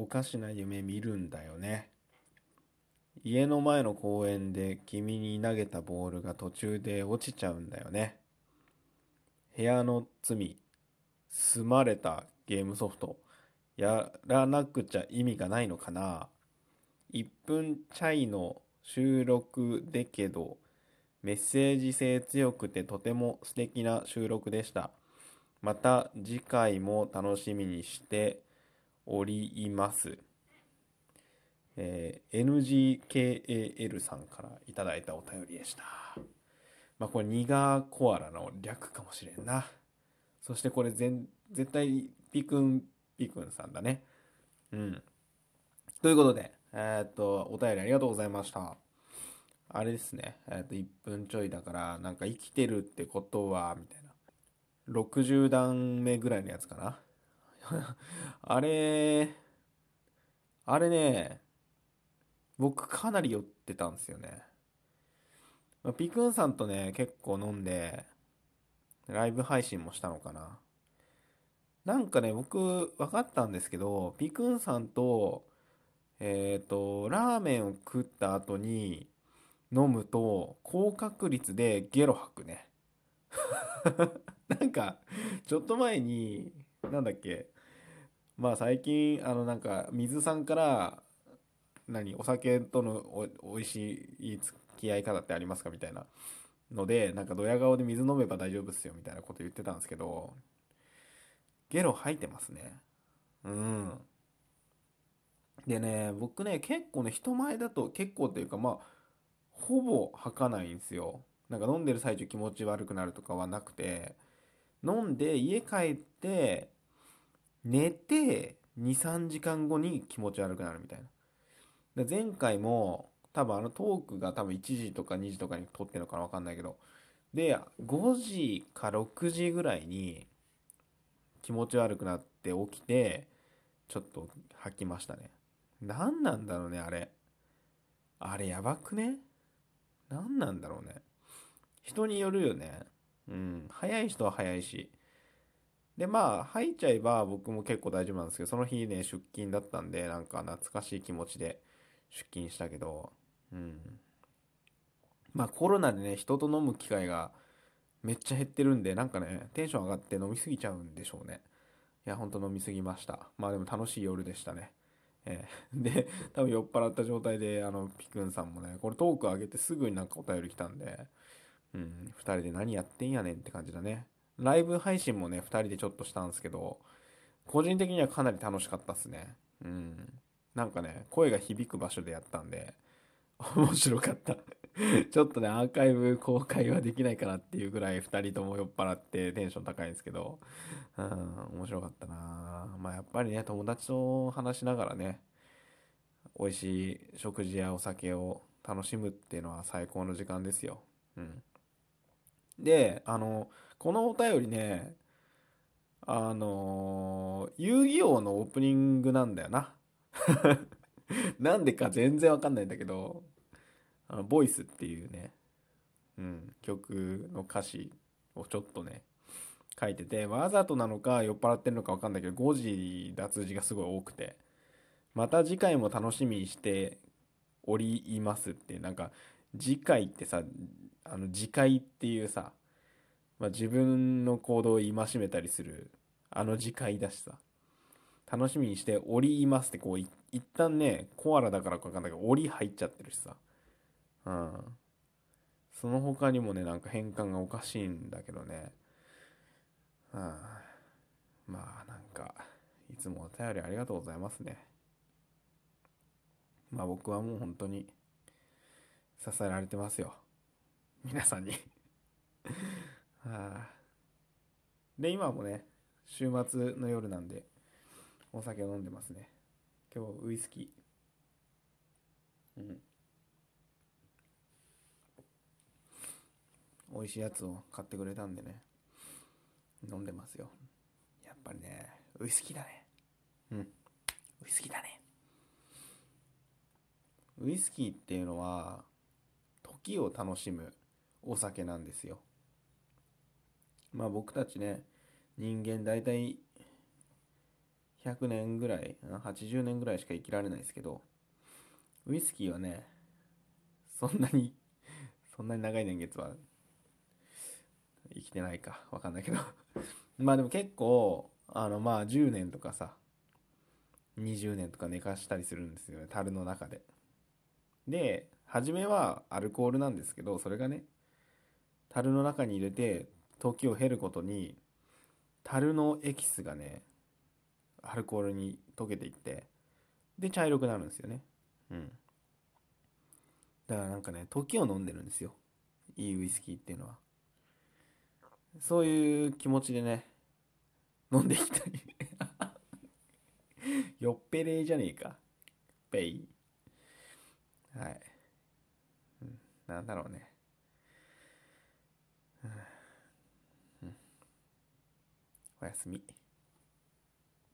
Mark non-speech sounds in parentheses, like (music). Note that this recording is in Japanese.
おかしな夢見るんだよね。家の前の公園で君に投げたボールが途中で落ちちゃうんだよね。部屋の罪、済まれたゲームソフト、やらなくちゃ意味がないのかな。1分チャイの収録でけど、メッセージ性強くてとても素敵な収録でした。また次回も楽しみにしております。えー NGKAL さんからいただいたお便りでした。まあこれニガーコアラの略かもしれんな。そしてこれ全絶対ピくんピくんさんだね。うん。ということで、えーっと、お便りありがとうございました。あれですね、えーっと、1分ちょいだから、なんか生きてるってことは、みたいな。60段目ぐらいのやつかな。(laughs) あれ、あれね、僕かなり酔ってたんですよね。ピクンさんとね、結構飲んで、ライブ配信もしたのかな。なんかね、僕分かったんですけど、ピクンさんと、えっと、ラーメンを食った後に飲むと、高確率でゲロ吐くね。(laughs) なんか、ちょっと前に、なんだっけ、まあ最近、あのなんか、水さんから、何、お酒とのお美味しい付き合い方ってありますかみたいなので、なんかドヤ顔で水飲めば大丈夫っすよみたいなこと言ってたんですけど、ゲロ吐いてますね。うん。でね、僕ね、結構ね、人前だと結構っていうか、まあ、ほぼ吐かないんですよ。なんか飲んでる最中気持ち悪くなるとかはなくて、飲んで家帰って、寝て、2、3時間後に気持ち悪くなるみたいな。で前回も、多分あのトークが多分1時とか2時とかに撮ってるのかなわかんないけど、で、5時か6時ぐらいに気持ち悪くなって起きて、ちょっと吐きましたね。何なんだろうね、あれ。あれやばくね？何なんだろうね。人によるよね。うん。早い人は早いし。で、まあ、吐いちゃえば僕も結構大丈夫なんですけど、その日ね、出勤だったんで、なんか懐かしい気持ちで出勤したけど、うん。まあ、コロナでね、人と飲む機会がめっちゃ減ってるんで、なんかね、テンション上がって飲みすぎちゃうんでしょうね。いや、ほんと飲みすぎました。まあでも楽しい夜でしたね。えー (laughs) で、多分酔っ払った状態で、あの、ピクンさんもね、これトーク上げてすぐになんかお便り来たんで、うん、二人で何やってんやねんって感じだね。ライブ配信もね、二人でちょっとしたんですけど、個人的にはかなり楽しかったっすね。うん。なんかね、声が響く場所でやったんで、面白かった。(laughs) ちょっとね、アーカイブ公開はできないかなっていうぐらい二人とも酔っ払ってテンション高いんですけど、うん、面白かったなまあやっぱりね、友達と話しながらね、美味しい食事やお酒を楽しむっていうのは最高の時間ですよ。うん。で、あの、このお便りね、あの、遊戯王のオープニングなんだよな。(laughs) なんでか全然わかんないんだけど、あの、ボイスっていうね、うん、曲の歌詞をちょっとね、書いてて、わざとなのか酔っ払ってるのかわかんないけど、5時脱字がすごい多くて、また次回も楽しみにしておりますって、なんか、次回ってさ、あの、次回っていうさ、まあ、自分の行動を戒めたりする、あの次回だしさ、楽しみにしておりますって、こう、一旦ね、コアラだからかわかんないけど、おり入っちゃってるしさ、うん。その他にもね、なんか変換がおかしいんだけどね。うん。まあ、なんか、いつもお便りありがとうございますね。まあ僕はもう本当に支えられてますよ。皆さんに。(laughs) はあ、で、今もね、週末の夜なんで、お酒を飲んでますね。今日ウイスキー。うん。美味しいやつを買ってくれたんでね飲んでますよやっぱりねウイスキーだねうんウイスキーだねウイスキーっていうのは時を楽しむお酒なんですよまあ僕たちね人間大体100年ぐらい、80年ぐらいしか生きられないですけど、ウイスキーはね、そんなに、(laughs) そんなに長い年月は生きてないか、わかんないけど (laughs) まあでも結構、あのまあ10年とかさ、20年とか寝かしたりするんですよね、樽の中で。で、初めはアルコールなんですけど、それがね、樽の中に入れて、時を経ることに、樽のエキスがね、アルコールに溶けていって、で、茶色くなるんですよね。うん。だからなんかね、時を飲んでるんですよ。いいウイスキーっていうのは。そういう気持ちでね、飲んでいきたいよ (laughs) っぺれじゃねえか。ペイ。はい。うん、なんだろうね。うん、おやすみ。